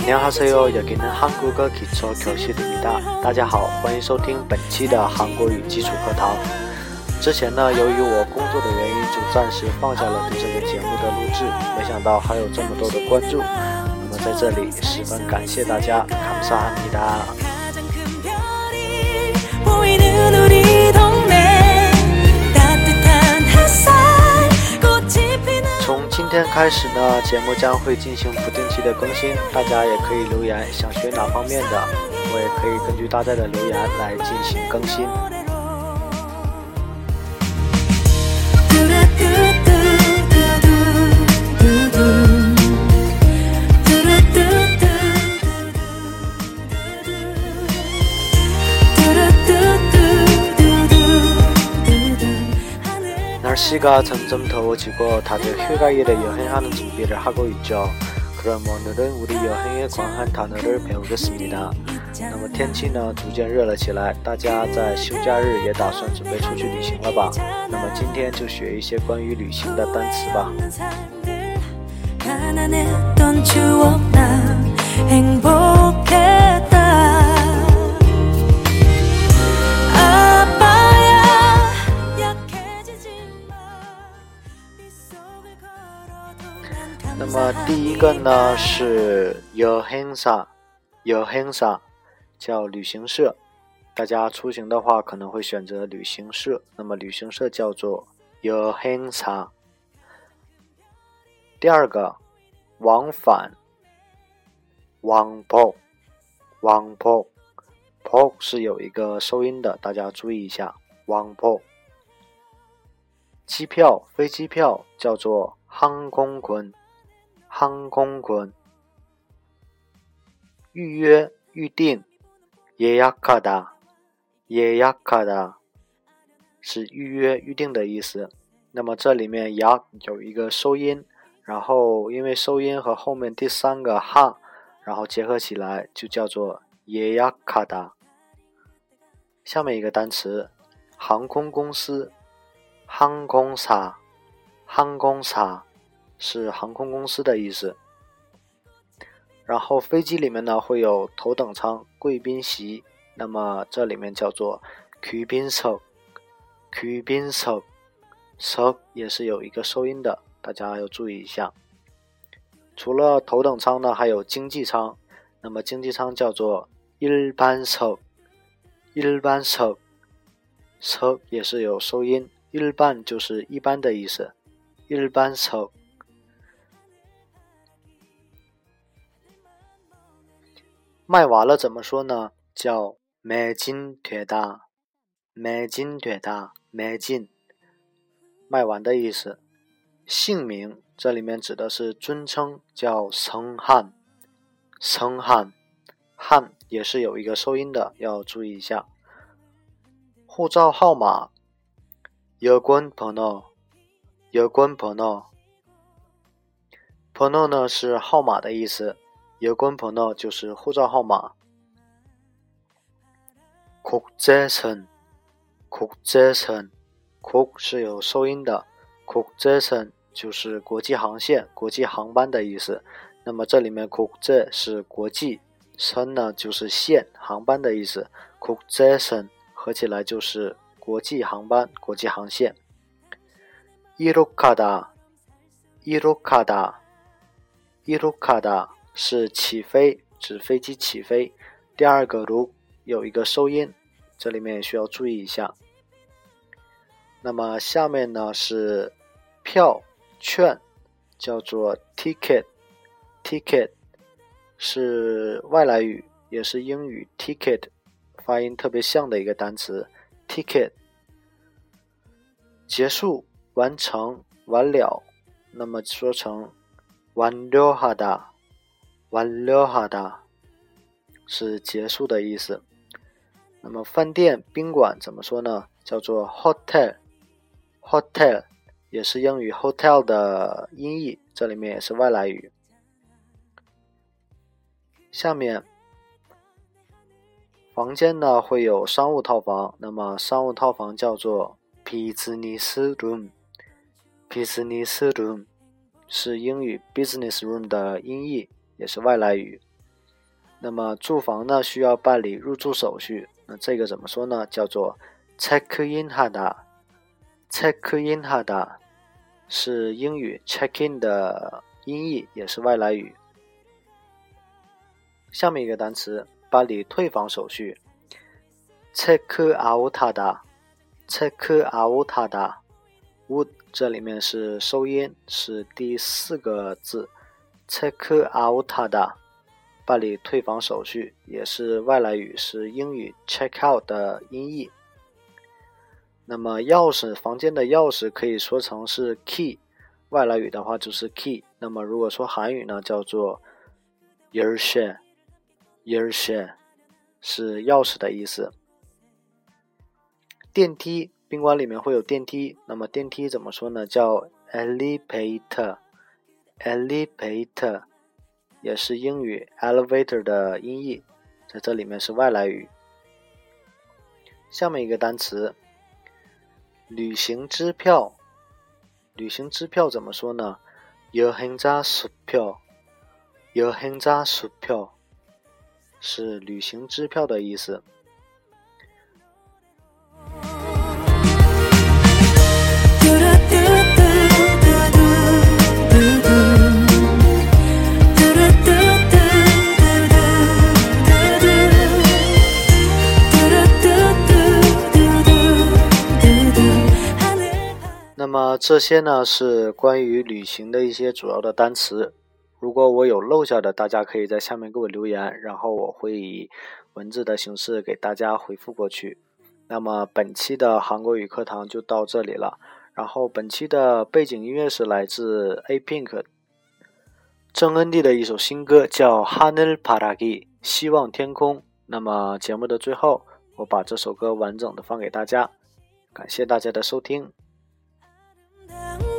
안녕하세요여기는한국어기초교실입니다大家好，欢迎收听本期的韩国语基础课堂。之前呢，由于我工作的原因，就暂时放下了对这个节目的录制。没想到还有这么多的关注，那么在这里十分感谢大家，감사합니다。 今天开始呢，节目将会进行不定期的更新，大家也可以留言想学哪方面的，我也可以根据大家的留言来进行更新。 날씨가점점더워지고다들휴가일에여행하는준비를하고있죠그럼오늘은우리여행에관한단어를배우겠습니다那么天气呢逐渐热了起来，大家在休假日也打算准备出去旅行了吧？那么今天就学一些关于旅行的单词吧。 这个呢是 yohansa yohansa，叫旅行社，大家出行的话可能会选择旅行社。那么旅行社叫做 yohansa。第二个，往返，wangpo wangpo，po 是有一个收音的，大家注意一下，wangpo。机票、飞机票叫做航空券。항공 권， 预约、预定，예약하 다， 예약하 다， 是预约、预定的意思。那么这里面약有一个收音，然后因为收音和后面第三个하，然后结合起来就叫做예약하 다。 下面一个单词，航空公司，항공 사， 항공 사。 是航空公司的意思。然后飞机里面呢会有头等舱贵宾席那么这里面叫做 q u b i n s o q u b i n s o so 也是有一个收音的大家要注意一下。除了头等舱呢还有经济舱。那么经济舱叫做一日班车一日班车 so 也是有收音一日半就是一般的意思。一日班车卖完了怎么说呢？叫买进铁大，买进铁大，买进卖完的意思。姓名这里面指的是尊称叫称汉。称汉。汉也是有一个收音的要注意一下。护照号码。有关 pro no 有关 pono，pono 呢是号码的意思。有关朋友就是护照号码。국제 선， 국제 선， 국是有收音的，국제선就是国际航线、国际航班的意思。那么这里面국제是国际，선呢就是线、航班的意思。국제선合起来就是国际航班、国际航线。이륙하 다， 이륙하 다， 이륙하 다。 是起飞，指飞机起飞。第二个如有一个收音，这里面也需要注意一下。那么下面呢是票券，叫做 ticket，ticket 是外来语，也是英语 ticket 发音特别像的一个单词 ticket。结束、完成、完了，那么说成完了哈达。完了哈达是结束的意思。那么饭店、宾馆怎么说呢？叫做 hotel，hotel 也是英语 hotel 的音译，这里面也是外来语。下面房间呢会有商务套房，那么商务套房叫做 business room，business room 是英语 business room 的音译。也是外来语。那么住房呢需要办理入住手续，那这个怎么说呢？叫做 check in had check in hada 是英语 check in 的音译，也是外来语。下面一个单词，办理退房手续，check out hada，check out hada，would 这里面是收音，是第四个字 check out 的办理退房手续也是外来语，是英语 check out 的音译。那么钥匙房间的钥匙可以说成是 key，外来语的话就是 key。那么如果说韩语呢，叫做 earshare，earshare 是钥匙的意思。电梯宾馆里面会有电梯，那么电梯怎么说呢？叫 elevator。elevator，elevator。也是英语 elevator 的音译，在这里面是外来语。下面一个单词，旅行支票。旅行支票怎么说呢？여행자수 표， 여행자수 표， 是旅行支票的意思。 么这些呢是关于旅行的一些主要的单词。如果我有漏下的，大家可以在下面给我留言，然后我会以文字的形式给大家回复过去。那么本期的韩国语课堂就到这里了。然后本期的背景音乐是来自 A Pink 郑恩地的一首新歌，叫《하늘바라기》，希望天空。那么节目的最后，我把这首歌完整的放给大家，感谢大家的收听。 oh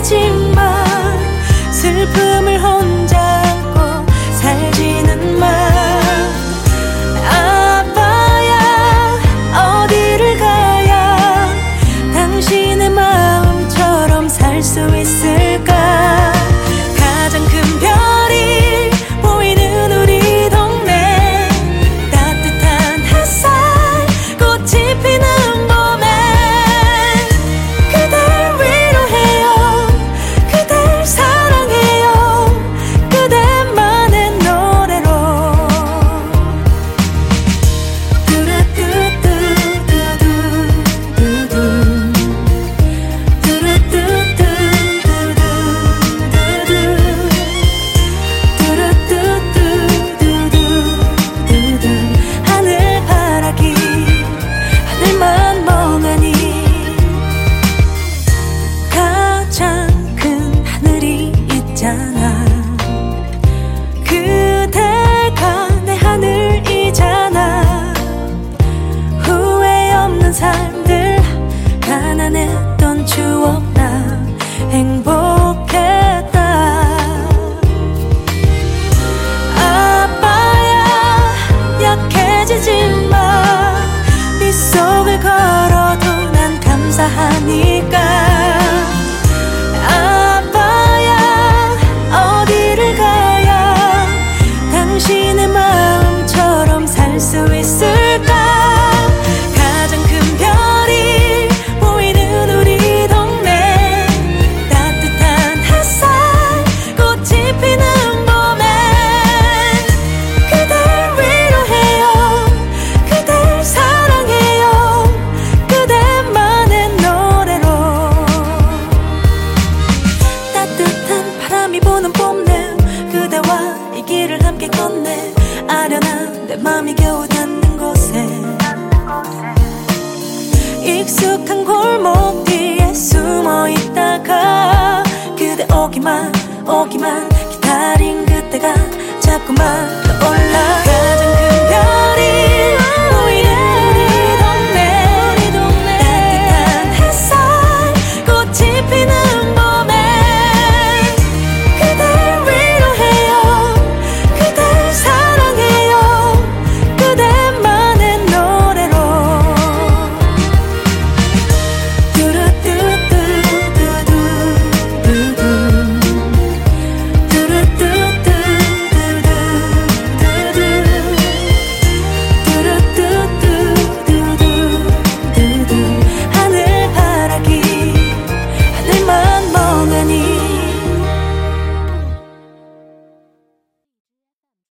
自己。 바람이 부는 봄내 그대와 이 길을 함께 걷네 아련한 내 맘이 겨우 닿는 곳에 익숙한 골목 뒤에 숨어 있다가 그대 오기만 오기만 기다린 그때가 자꾸만 떠올라 가장 큰 별